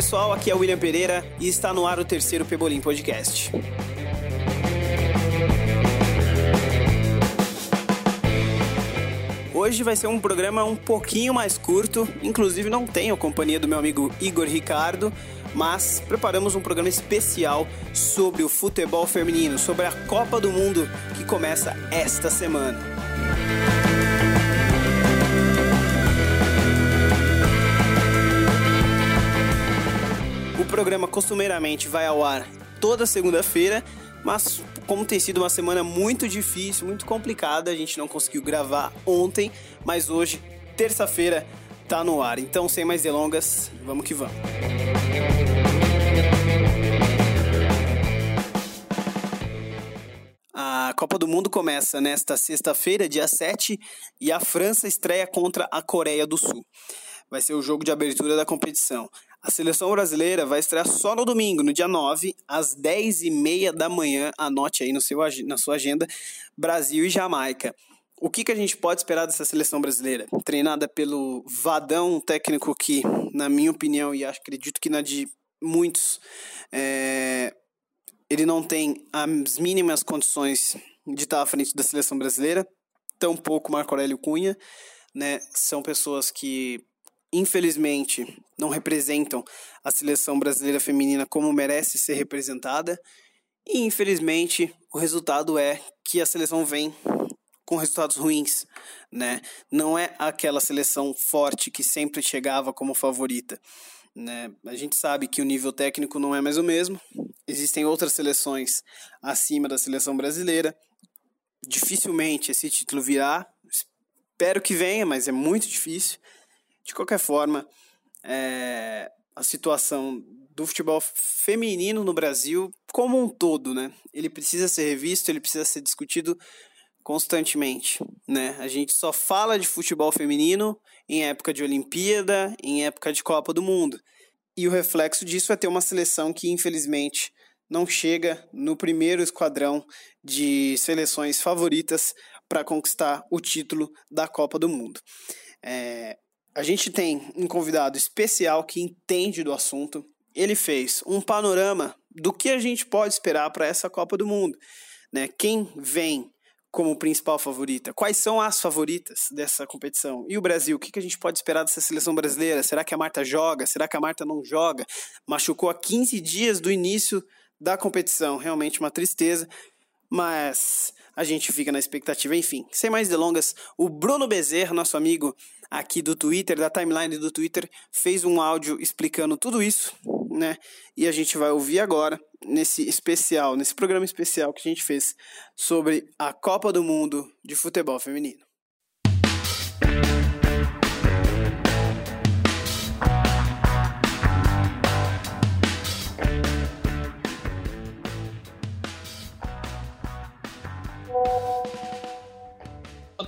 pessoal, aqui é o William Pereira e está no ar o terceiro Pebolim Podcast. Hoje vai ser um programa um pouquinho mais curto, inclusive não tenho a companhia do meu amigo Igor Ricardo, mas preparamos um programa especial sobre o futebol feminino, sobre a Copa do Mundo que começa esta semana. Programa costumeiramente vai ao ar toda segunda-feira, mas como tem sido uma semana muito difícil, muito complicada, a gente não conseguiu gravar ontem, mas hoje, terça-feira, tá no ar. Então, sem mais delongas, vamos que vamos. A Copa do Mundo começa nesta sexta-feira, dia 7, e a França estreia contra a Coreia do Sul. Vai ser o jogo de abertura da competição. A seleção brasileira vai estrear só no domingo, no dia 9, às 10h30 da manhã. Anote aí no seu, na sua agenda: Brasil e Jamaica. O que, que a gente pode esperar dessa seleção brasileira? Treinada pelo Vadão, um técnico que, na minha opinião, e acredito que na de muitos, é, ele não tem as mínimas condições de estar à frente da seleção brasileira, tampouco Marco Aurélio Cunha, né? São pessoas que infelizmente não representam a seleção brasileira feminina como merece ser representada. E infelizmente o resultado é que a seleção vem com resultados ruins, né? Não é aquela seleção forte que sempre chegava como favorita, né? A gente sabe que o nível técnico não é mais o mesmo. Existem outras seleções acima da seleção brasileira. Dificilmente esse título virá. Espero que venha, mas é muito difícil. De qualquer forma, é, a situação do futebol feminino no Brasil como um todo, né? Ele precisa ser revisto, ele precisa ser discutido constantemente, né? A gente só fala de futebol feminino em época de Olimpíada, em época de Copa do Mundo. E o reflexo disso é ter uma seleção que, infelizmente, não chega no primeiro esquadrão de seleções favoritas para conquistar o título da Copa do Mundo. É, a gente tem um convidado especial que entende do assunto. Ele fez um panorama do que a gente pode esperar para essa Copa do Mundo. Né? Quem vem como principal favorita? Quais são as favoritas dessa competição? E o Brasil? O que a gente pode esperar dessa seleção brasileira? Será que a Marta joga? Será que a Marta não joga? Machucou há 15 dias do início da competição. Realmente uma tristeza. Mas a gente fica na expectativa. Enfim, sem mais delongas, o Bruno Bezerra, nosso amigo aqui do Twitter, da timeline do Twitter, fez um áudio explicando tudo isso, né? E a gente vai ouvir agora nesse especial, nesse programa especial que a gente fez sobre a Copa do Mundo de futebol feminino.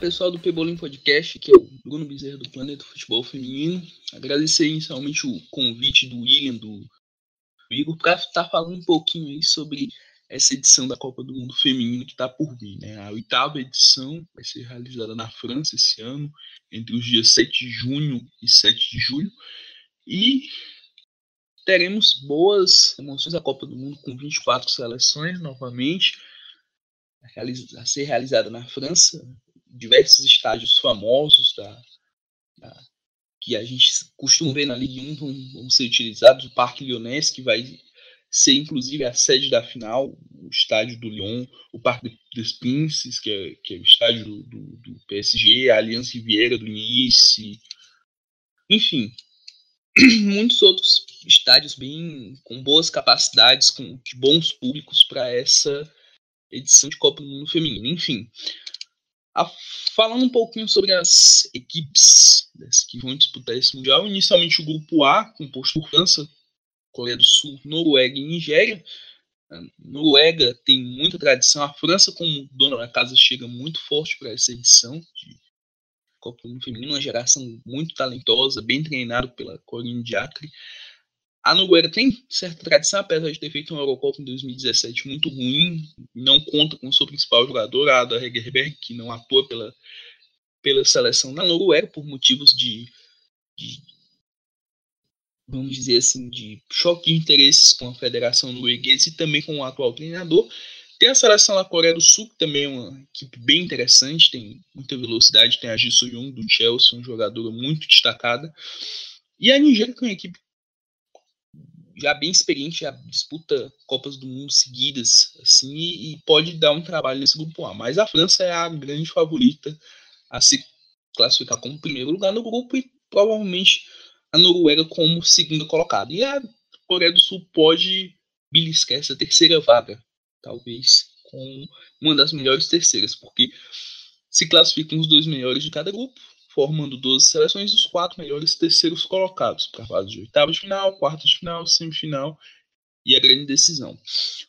Pessoal do Pebolim Podcast, que é o Bruno Bezerra do Planeta Futebol Feminino. Agradecer inicialmente o convite do William, do Igor, para estar falando um pouquinho aí sobre essa edição da Copa do Mundo Feminino que está por vir. Né? A oitava edição vai ser realizada na França esse ano, entre os dias 7 de junho e 7 de julho. E teremos boas emoções da Copa do Mundo com 24 seleções novamente a ser realizada na França diversos estádios famosos da, da, que a gente costuma ver na Ligue 1 vão, vão ser utilizados. O Parque Lyonnais, que vai ser inclusive a sede da final, o estádio do Lyon, o Parque dos Princes, que é, que é o estádio do, do, do PSG, a Aliança Vieira do Nice, enfim, muitos outros estádios bem com boas capacidades, com bons públicos para essa edição de Copa do Mundo Feminino. Enfim, a, falando um pouquinho sobre as equipes que vão disputar esse Mundial, inicialmente o grupo A, composto por França, Coreia do Sul, Noruega e Nigéria. A Noruega tem muita tradição, a França, como dona da casa, chega muito forte para essa edição de Copa do Feminino, uma geração muito talentosa, bem treinada pela Corinne Diacre. A Noruega tem certa tradição, apesar de ter feito uma Eurocopa em 2017 muito ruim, não conta com sua principal jogadora, a Ada Hegerberg, que não atua pela, pela seleção da Noruega por motivos de, de, vamos dizer assim, de choque de interesses com a Federação Norueguesa e também com o atual treinador. Tem a seleção da Coreia do Sul, que também é uma equipe bem interessante, tem muita velocidade, tem a Ji Soo-young do Chelsea, uma jogadora muito destacada. E a Nigéria, que é uma equipe já bem experiente, já disputa Copas do Mundo seguidas, assim, e, pode dar um trabalho nesse grupo A. Mas a França é a grande favorita a se classificar como primeiro lugar no grupo e provavelmente a Noruega como segunda colocada. E a Coreia do Sul pode beliscar essa terceira vaga, talvez com uma das melhores terceiras, porque se classificam os dois melhores de cada grupo, formando 12 seleções e os quatro melhores terceiros colocados para a fase de oitavas de final, quartas de final, semifinal e a grande decisão.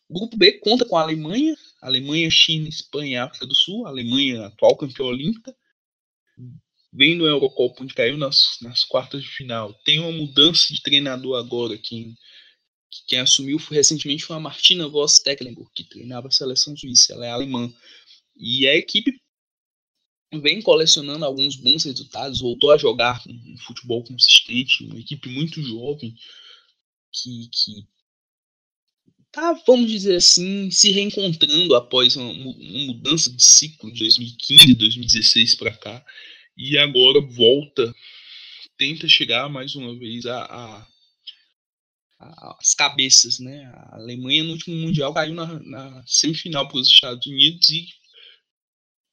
O grupo B conta com a Alemanha, Alemanha, China, Espanha e África do Sul, a Alemanha atual campeã olímpica, vem no Eurocopa onde caiu nas, nas quartas de final. Tem uma mudança de treinador agora, quem, quem assumiu foi, recentemente foi a Martina Voss Tecklenburg, que treinava a seleção suíça, ela é alemã. E a equipe vem colecionando alguns bons resultados, voltou a jogar um futebol consistente, uma equipe muito jovem que, que tá, vamos dizer assim, se reencontrando após uma, uma mudança de ciclo de 2015, 2016 para cá, e agora volta, tenta chegar mais uma vez a, a, as cabeças, né? A Alemanha no último mundial caiu na, na semifinal para os Estados Unidos e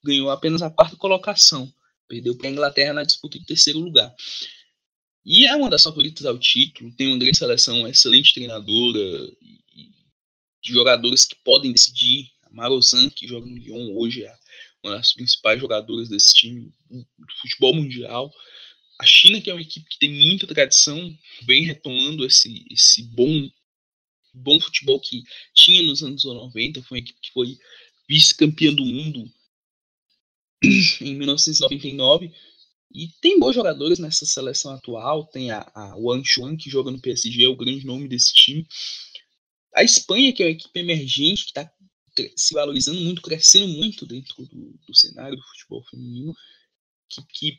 ganhou apenas a quarta colocação. Perdeu para a Inglaterra na disputa de terceiro lugar. E é uma das favoritas ao título, tem uma grande seleção, uma excelente treinadora, de jogadores que podem decidir. A Marozan, que joga no Lyon hoje, é uma das principais jogadoras desse time do futebol mundial. A China, que é uma equipe que tem muita tradição, vem retomando esse, esse bom, bom futebol que tinha nos anos 90. Foi uma equipe que foi vice-campeã do mundo em 1999. E tem bons jogadores nessa seleção atual. Tem a, a Chuan, que joga no PSG, é o grande nome desse time. A Espanha, que é uma equipe emergente, que está se valorizando muito, crescendo muito dentro do, do cenário do futebol feminino, que, que,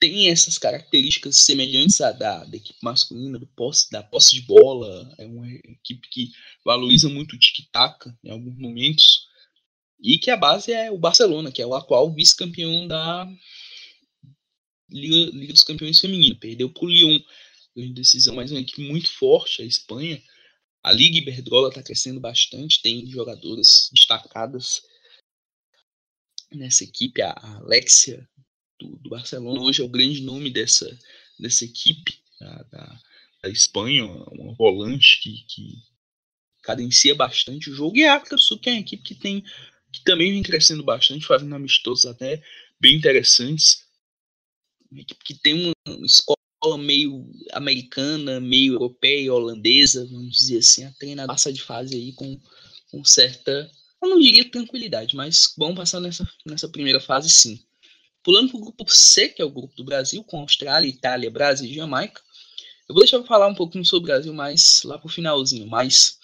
tem essas características semelhantes à da, da equipe masculina, posse, da posse de bola, é uma equipe que valoriza muito o tic-tac em alguns momentos, e que a base é o Barcelona, que é o atual vice-campeão da Liga, Liga, dos Campeões Feminina. Perdeu para o Lyon, grande decisão, mas uma equipe muito forte, a Espanha. A Liga Iberdrola está crescendo bastante, tem jogadoras destacadas nessa equipe. A Alexia do, do Barcelona hoje é o grande nome dessa, dessa equipe da, da, da Espanha, uma volante que, que cadencia bastante o jogo. E a África do Sul, que é uma equipe que tem que também vem crescendo bastante, fazendo amistosos até bem interessantes. Que tem uma escola meio americana, meio europeia, holandesa, vamos dizer assim, a treinadora passa de fase aí com, com certa, eu não diria tranquilidade, mas vamos passar nessa, nessa primeira fase sim. Pulando para o grupo C, que é o grupo do Brasil, com Austrália, Itália, Brasil e Jamaica. Eu vou deixar eu falar um pouquinho sobre o Brasil mais lá para o finalzinho, mas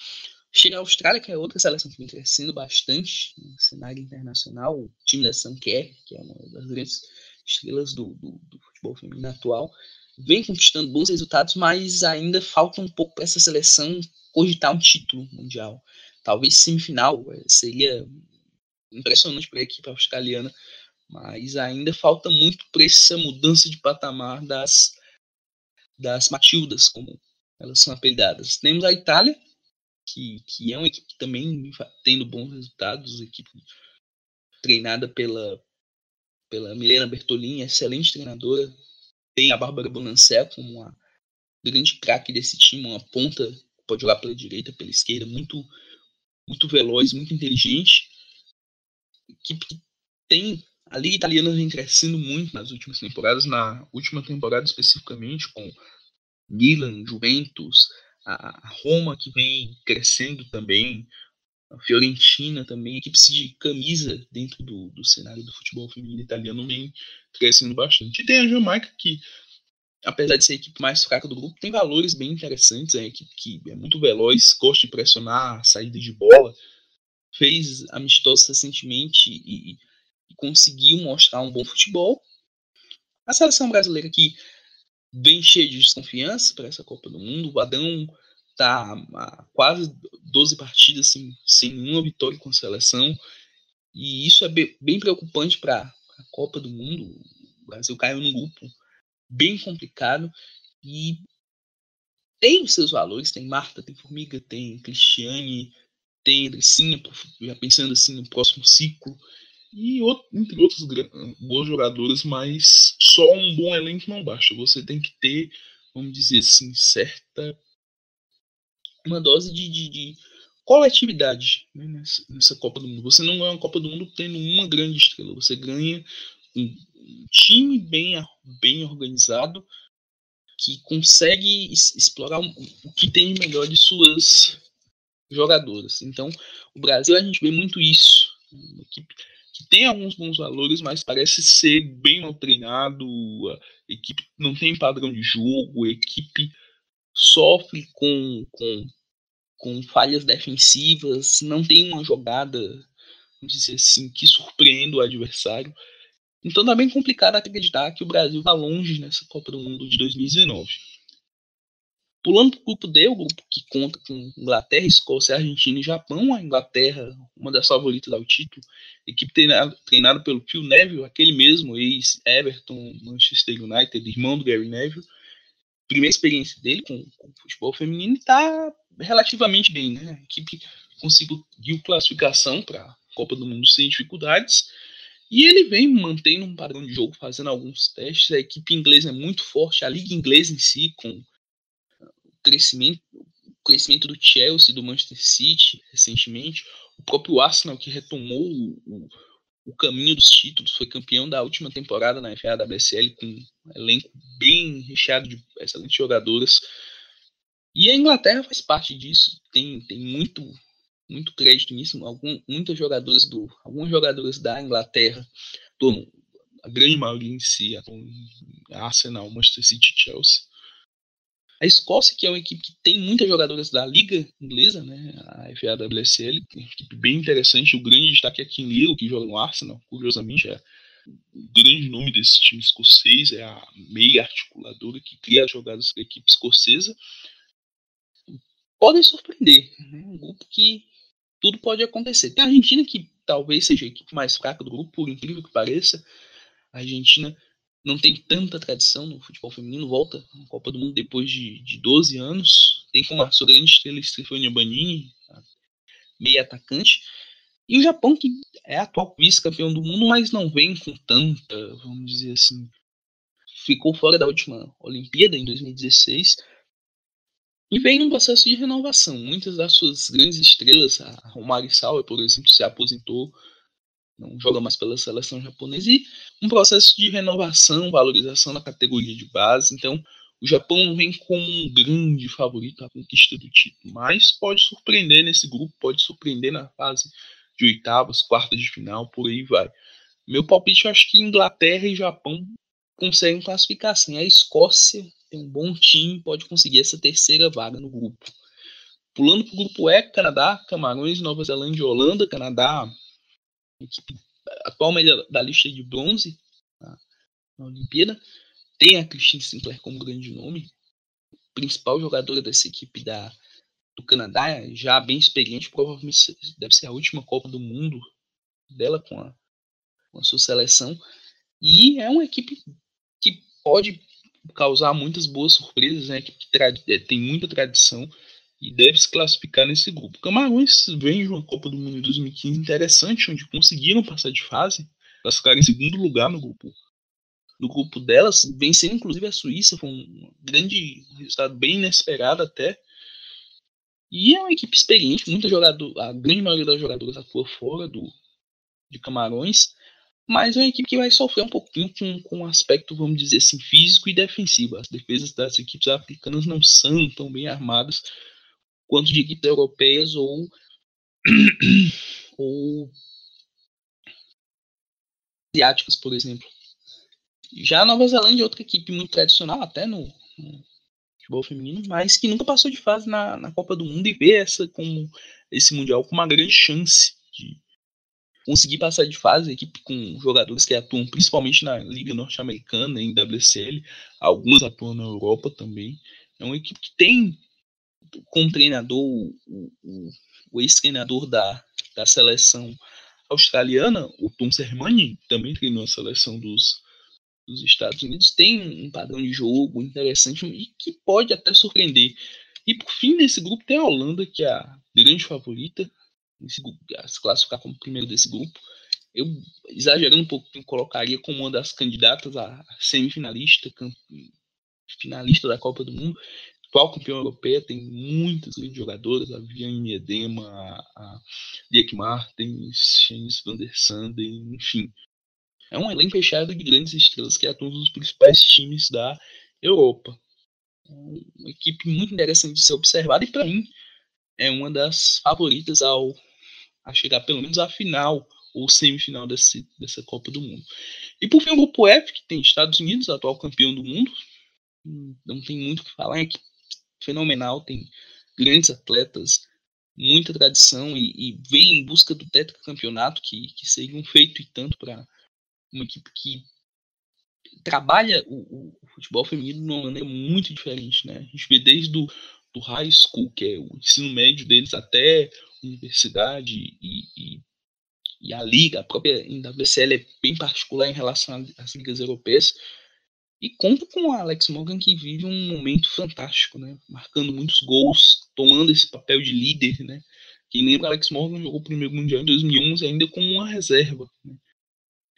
chega a Austrália, que é outra seleção que vem crescendo bastante no cenário internacional, o time da Sanquer, que é uma das grandes estrelas do, do, do futebol feminino atual, vem conquistando bons resultados, mas ainda falta um pouco para essa seleção cogitar um título mundial. Talvez semifinal eh, seria impressionante para a equipe australiana, mas ainda falta muito para essa mudança de patamar das, das Matildas, como elas são apelidadas. Temos a Itália, que, que é uma equipe que também tendo bons resultados, equipe treinada pela, pela Milena Bertolini, excelente treinadora, tem a Bárbara Bonancé como uma grande craque desse time, uma ponta que pode jogar pela direita, pela esquerda, muito muito veloz, muito inteligente. Equipe que tem a liga italiana vem crescendo muito nas últimas temporadas, na última temporada especificamente com Milan, Juventus, a Roma que vem crescendo também, a Fiorentina também, equipes de camisa dentro do, do cenário do futebol feminino italiano vem crescendo bastante. E tem a Jamaica, que, apesar de ser a equipe mais fraca do grupo, tem valores bem interessantes. É uma equipe que é muito veloz, gosta de pressionar, saída de bola. Fez amistosos recentemente e, e conseguiu mostrar um bom futebol. A seleção brasileira que bem cheio de desconfiança para essa Copa do Mundo. O Adão tá há quase 12 partidas sem, sem nenhuma vitória com a seleção. E isso é bem preocupante para a Copa do Mundo. O Brasil caiu num grupo bem complicado e tem os seus valores. Tem Marta, tem Formiga, tem Cristiane, tem Andressinha, já pensando assim no próximo ciclo. E outro, entre outros bons jogadores, mas só um bom elenco não basta. Você tem que ter, vamos dizer assim, certa. Uma dose de, de, de coletividade né, nessa, nessa, Copa do Mundo. Você não ganha uma Copa do Mundo tendo uma grande estrela. Você ganha um, time bem, bem organizado que consegue explorar o que tem de melhor de suas jogadoras. Então, o Brasil a gente vê muito isso. Uma equipe que tem alguns bons valores, mas parece ser bem mal treinado. A equipe não tem padrão de jogo, a equipe sofre com, com, com falhas defensivas, não tem uma jogada, vamos dizer assim, que surpreenda o adversário. Então tá bem complicado acreditar que o Brasil está longe nessa Copa do Mundo de 2019. Pulando para o grupo D, o grupo que conta com Inglaterra, Escócia, Argentina e Japão. A Inglaterra, uma das favoritas ao título, equipe treinada, treinada pelo Phil Neville, aquele mesmo ex-Everton, Manchester United, irmão do Gary Neville. Primeira experiência dele com, com futebol feminino está relativamente bem. Né? A equipe conseguiu classificação para a Copa do Mundo sem dificuldades. E ele vem mantendo um padrão de jogo, fazendo alguns testes. A equipe inglesa é muito forte, a liga inglesa em si, com crescimento, crescimento do Chelsea, do Manchester City recentemente, o próprio Arsenal que retomou o, o, caminho dos títulos, foi campeão da última temporada na FA WSL com um elenco bem recheado de excelentes jogadoras. E a Inglaterra faz parte disso, tem, tem muito muito crédito nisso, algum, muitas jogadoras do alguns jogadores da Inglaterra, do, a grande maioria em si, Arsenal, Manchester City, Chelsea, a Escócia, que é uma equipe que tem muitas jogadoras da Liga Inglesa, né, a FAWSL, que é uma equipe bem interessante. O grande destaque é Kim Little, que joga no Arsenal, curiosamente, é o grande nome desse time escocês, é a meia articuladora que cria as jogadas para a equipe escocesa. Podem surpreender, né, um grupo que tudo pode acontecer. Tem a Argentina, que talvez seja a equipe mais fraca do grupo, por incrível que pareça. A Argentina não tem tanta tradição no futebol feminino, volta na Copa do Mundo depois de, de 12 anos, tem como a sua grande estrela Stefania Banini, meia atacante, e o Japão, que é atual vice-campeão do mundo, mas não vem com tanta, vamos dizer assim, ficou fora da última Olimpíada em 2016, e vem num processo de renovação. Muitas das suas grandes estrelas, a Romari Sauer, por exemplo, se aposentou, não joga mais pela seleção japonesa, e um processo de renovação, valorização da categoria de base. Então, o Japão vem como um grande favorito à conquista do título, mas pode surpreender nesse grupo, pode surpreender na fase de oitavas, quartas de final, por aí vai. Meu palpite, eu acho que Inglaterra e Japão conseguem classificar assim. A Escócia tem um bom time, pode conseguir essa terceira vaga no grupo. Pulando para o grupo E, Canadá, Camarões, Nova Zelândia e Holanda. Canadá equipe atual melhor da lista de bronze tá? na Olimpíada. Tem a Christine Sinclair como grande nome, principal jogadora dessa equipe da, do Canadá, já bem experiente, provavelmente deve ser a última Copa do Mundo dela com a, com a sua seleção. E é uma equipe que pode causar muitas boas surpresas, né? Que é, tem muita tradição e deve se classificar nesse grupo. Camarões vem de uma Copa do Mundo em 2015 interessante, onde conseguiram passar de fase, classificaram em segundo lugar no grupo. No grupo delas, venceram inclusive a Suíça, foi um grande resultado bem inesperado até. E é uma equipe experiente, muita jogador, a grande maioria das jogadoras atua fora do, de Camarões, mas é uma equipe que vai sofrer um pouquinho com, com um aspecto, vamos dizer assim, físico e defensivo. As defesas das equipes africanas não são tão bem armadas quanto de equipes europeias ou, ou asiáticas, por exemplo. Já a Nova Zelândia é outra equipe muito tradicional, até no, no futebol feminino, mas que nunca passou de fase na, na Copa do Mundo e vê essa como esse Mundial com uma grande chance de conseguir passar de fase, equipe com jogadores que atuam principalmente na Liga Norte-Americana, em WSL, alguns atuam na Europa também. É uma equipe que tem como treinador o, o, o ex-treinador da, da seleção australiana, o Tom Sermani, também treinou a seleção dos, dos Estados Unidos, tem um padrão de jogo interessante e que pode até surpreender. E por fim, nesse grupo tem a Holanda, que é a grande favorita, a se classificar como primeiro desse grupo. Eu, exagerando um pouco, colocaria como uma das candidatas a semifinalista, finalista da Copa do Mundo. Atual campeão europeia, tem muitas grandes jogadoras, a Viviane Edema, a Dirk Martens, Shanice van der Sanden, enfim. É um elenco fechado de grandes estrelas que atuam nos principais times da Europa. É uma equipe muito interessante de ser observada e, para mim, é uma das favoritas ao a chegar pelo menos à final ou semifinal desse, dessa Copa do Mundo. E por fim, o grupo F, que tem Estados Unidos, atual campeão do mundo. Não tem muito o que falar, é fenomenal, tem grandes atletas, muita tradição e, e vem em busca do tetracampeonato, que, que seria um feito e tanto para uma equipe que trabalha o, o, futebol feminino de uma maneira muito diferente, né? A gente vê desde do, do high school, que é o ensino médio deles, até universidade e, e, e a liga, a própria WCL é bem particular em relação às ligas europeias. E conta com o Alex Morgan que vive um momento fantástico, né? Marcando muitos gols, tomando esse papel de líder, né? Quem lembra, Alex Morgan jogou o primeiro mundial em 2011 ainda como uma reserva. Né?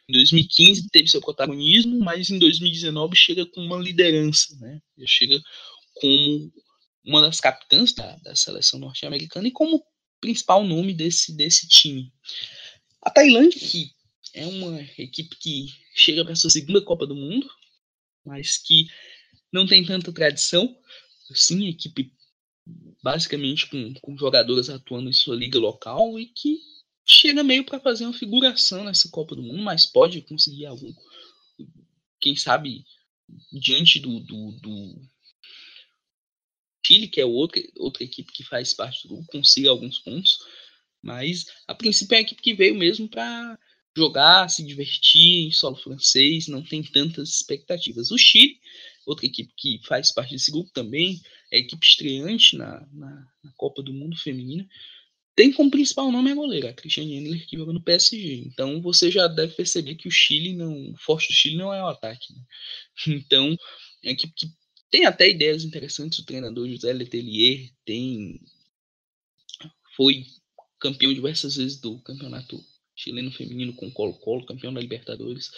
Em 2015 teve seu protagonismo, mas em 2019 chega com uma liderança, né? Chega como uma das capitãs da, da seleção norte-americana e como principal nome desse, desse time. A Tailândia, que é uma equipe que chega para sua segunda Copa do Mundo, mas que não tem tanta tradição. Sim, equipe basicamente com, com jogadoras atuando em sua liga local e que chega meio para fazer uma figuração nessa Copa do Mundo, mas pode conseguir algum, quem sabe, diante do, do, do Chile, que é outra, outra equipe que faz parte do grupo, consiga alguns pontos. Mas a princípio é a equipe que veio mesmo para jogar, se divertir em solo francês, não tem tantas expectativas. O Chile, outra equipe que faz parte desse grupo também, é equipe estreante na, na, na Copa do Mundo Feminina, tem como principal nome a goleira, a Christiane Endler, que joga no PSG. Então você já deve perceber que o Chile não. O forte do Chile não é o ataque. Né? Então, é equipe que tem até ideias interessantes. O treinador José Letelier tem. Foi campeão diversas vezes do campeonato chileno feminino com Colo-Colo, campeão da Libertadores.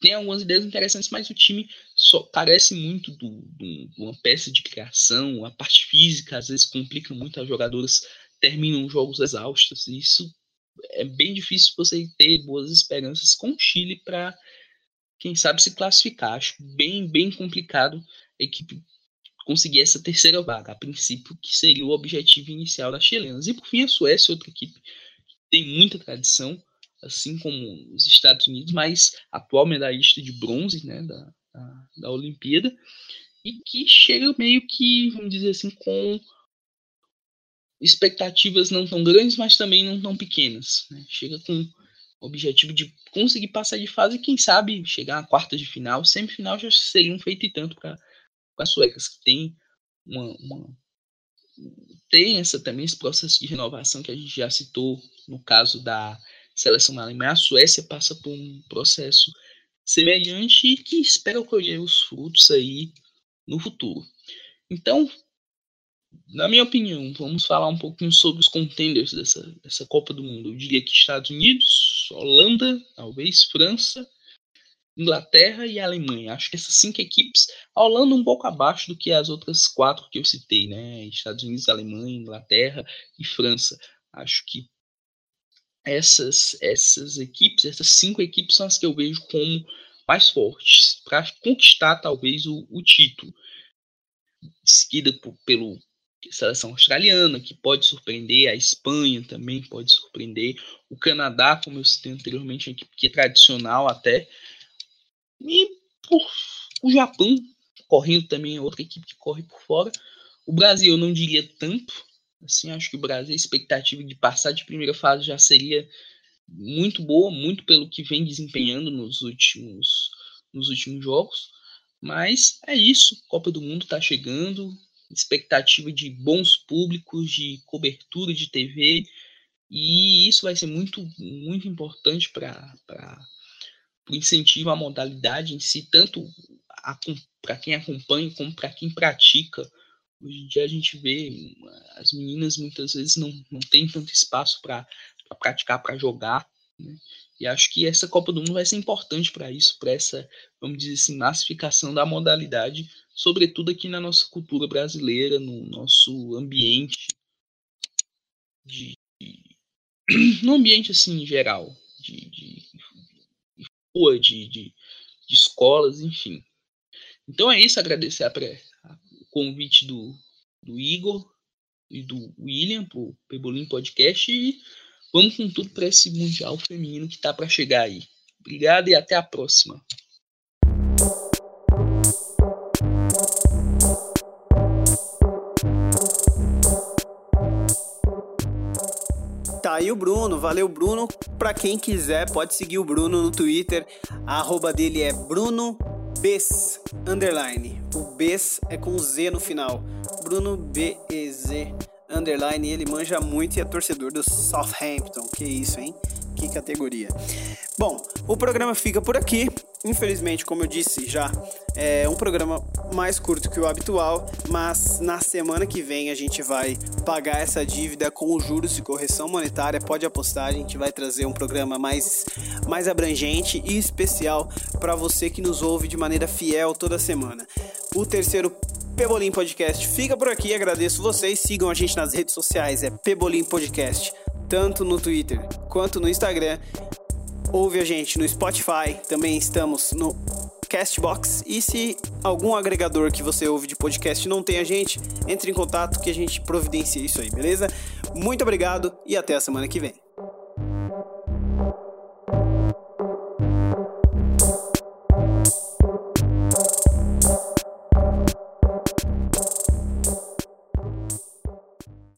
Tem algumas ideias interessantes, mas o time só carece muito de uma peça de criação. A parte física às vezes complica muito. As jogadoras terminam jogos exaustos. E isso é bem difícil você ter boas esperanças com o Chile para, quem sabe, se classificar. Acho bem, bem complicado a equipe conseguir essa terceira vaga, a princípio, que seria o objetivo inicial das chilenas. E por fim, a Suécia, outra equipe tem muita tradição, assim como os Estados Unidos, mas atual medalhista de bronze né, da, da, da Olimpíada, e que chega meio que, vamos dizer assim, com expectativas não tão grandes, mas também não tão pequenas. Né? Chega com o objetivo de conseguir passar de fase e, quem sabe, chegar à quarta de final. Semifinal já seria um feito e tanto para as suecas, que tem uma, uma, tem essa, também esse processo de renovação que a gente já citou no caso da seleção da Alemanha. A Suécia passa por um processo semelhante e que espera colher os frutos aí no futuro. Então, na minha opinião, vamos falar um pouquinho sobre os contenders dessa, dessa Copa do Mundo. Eu diria que Estados Unidos, Holanda, talvez França, Inglaterra e Alemanha. Acho que essas cinco equipes, a Holanda um pouco abaixo do que as outras quatro que eu citei, né? Estados Unidos, Alemanha, Inglaterra e França. Acho que essas, essas equipes, essas cinco equipes são as que eu vejo como mais fortes para conquistar talvez o, o título. Seguida por, pelo seleção australiana, que pode surpreender, a Espanha também pode surpreender, o Canadá, como eu citei anteriormente, que é tradicional até, e o Japão, correndo também é outra equipe que corre por fora. O Brasil eu não diria tanto, assim, acho que o Brasil, a expectativa de passar de primeira fase já seria muito boa, muito pelo que vem desempenhando nos últimos, nos últimos jogos. Mas é isso, Copa do Mundo está chegando, expectativa de bons públicos, de cobertura de TV, e isso vai ser muito, muito importante para incentivo à modalidade em si, tanto para quem acompanha como para quem pratica. Hoje em dia a gente vê as meninas muitas vezes não, não têm tanto espaço para praticar, para jogar. Né? E acho que essa Copa do Mundo vai ser importante para isso, para essa, vamos dizer assim, massificação da modalidade, sobretudo aqui na nossa cultura brasileira, no nosso ambiente de, no ambiente assim geral, de, de, de rua, de, de, de, escolas, enfim. Então é isso, agradecer a, a, o convite do, do Igor e do William para o Pebolim Podcast e vamos com tudo para esse Mundial Feminino que está para chegar aí. Obrigado e até a próxima. Aí o Bruno. Valeu, Bruno. Pra quem quiser, pode seguir o Bruno no Twitter. A arroba dele é Bruno Bes, underline. O Bes é com Z no final. Bruno B-E-Z, underline. Ele manja muito e é torcedor do Southampton. Que isso, hein? Que categoria. Bom, o programa fica por aqui. Infelizmente, como eu disse já, é um programa mais curto que o habitual, mas na semana que vem a gente vai pagar essa dívida com os juros e correção monetária. Pode apostar, a gente vai trazer um programa mais, mais abrangente e especial para você que nos ouve de maneira fiel toda semana. O terceiro Pebolim Podcast fica por aqui. Agradeço vocês. Sigam a gente nas redes sociais, é Pebolim Podcast tanto no Twitter quanto no Instagram. Ouve a gente no Spotify, também estamos no Castbox. E se algum agregador que você ouve de podcast não tem a gente, entre em contato que a gente providencia isso aí, beleza? Muito obrigado e até a semana que vem.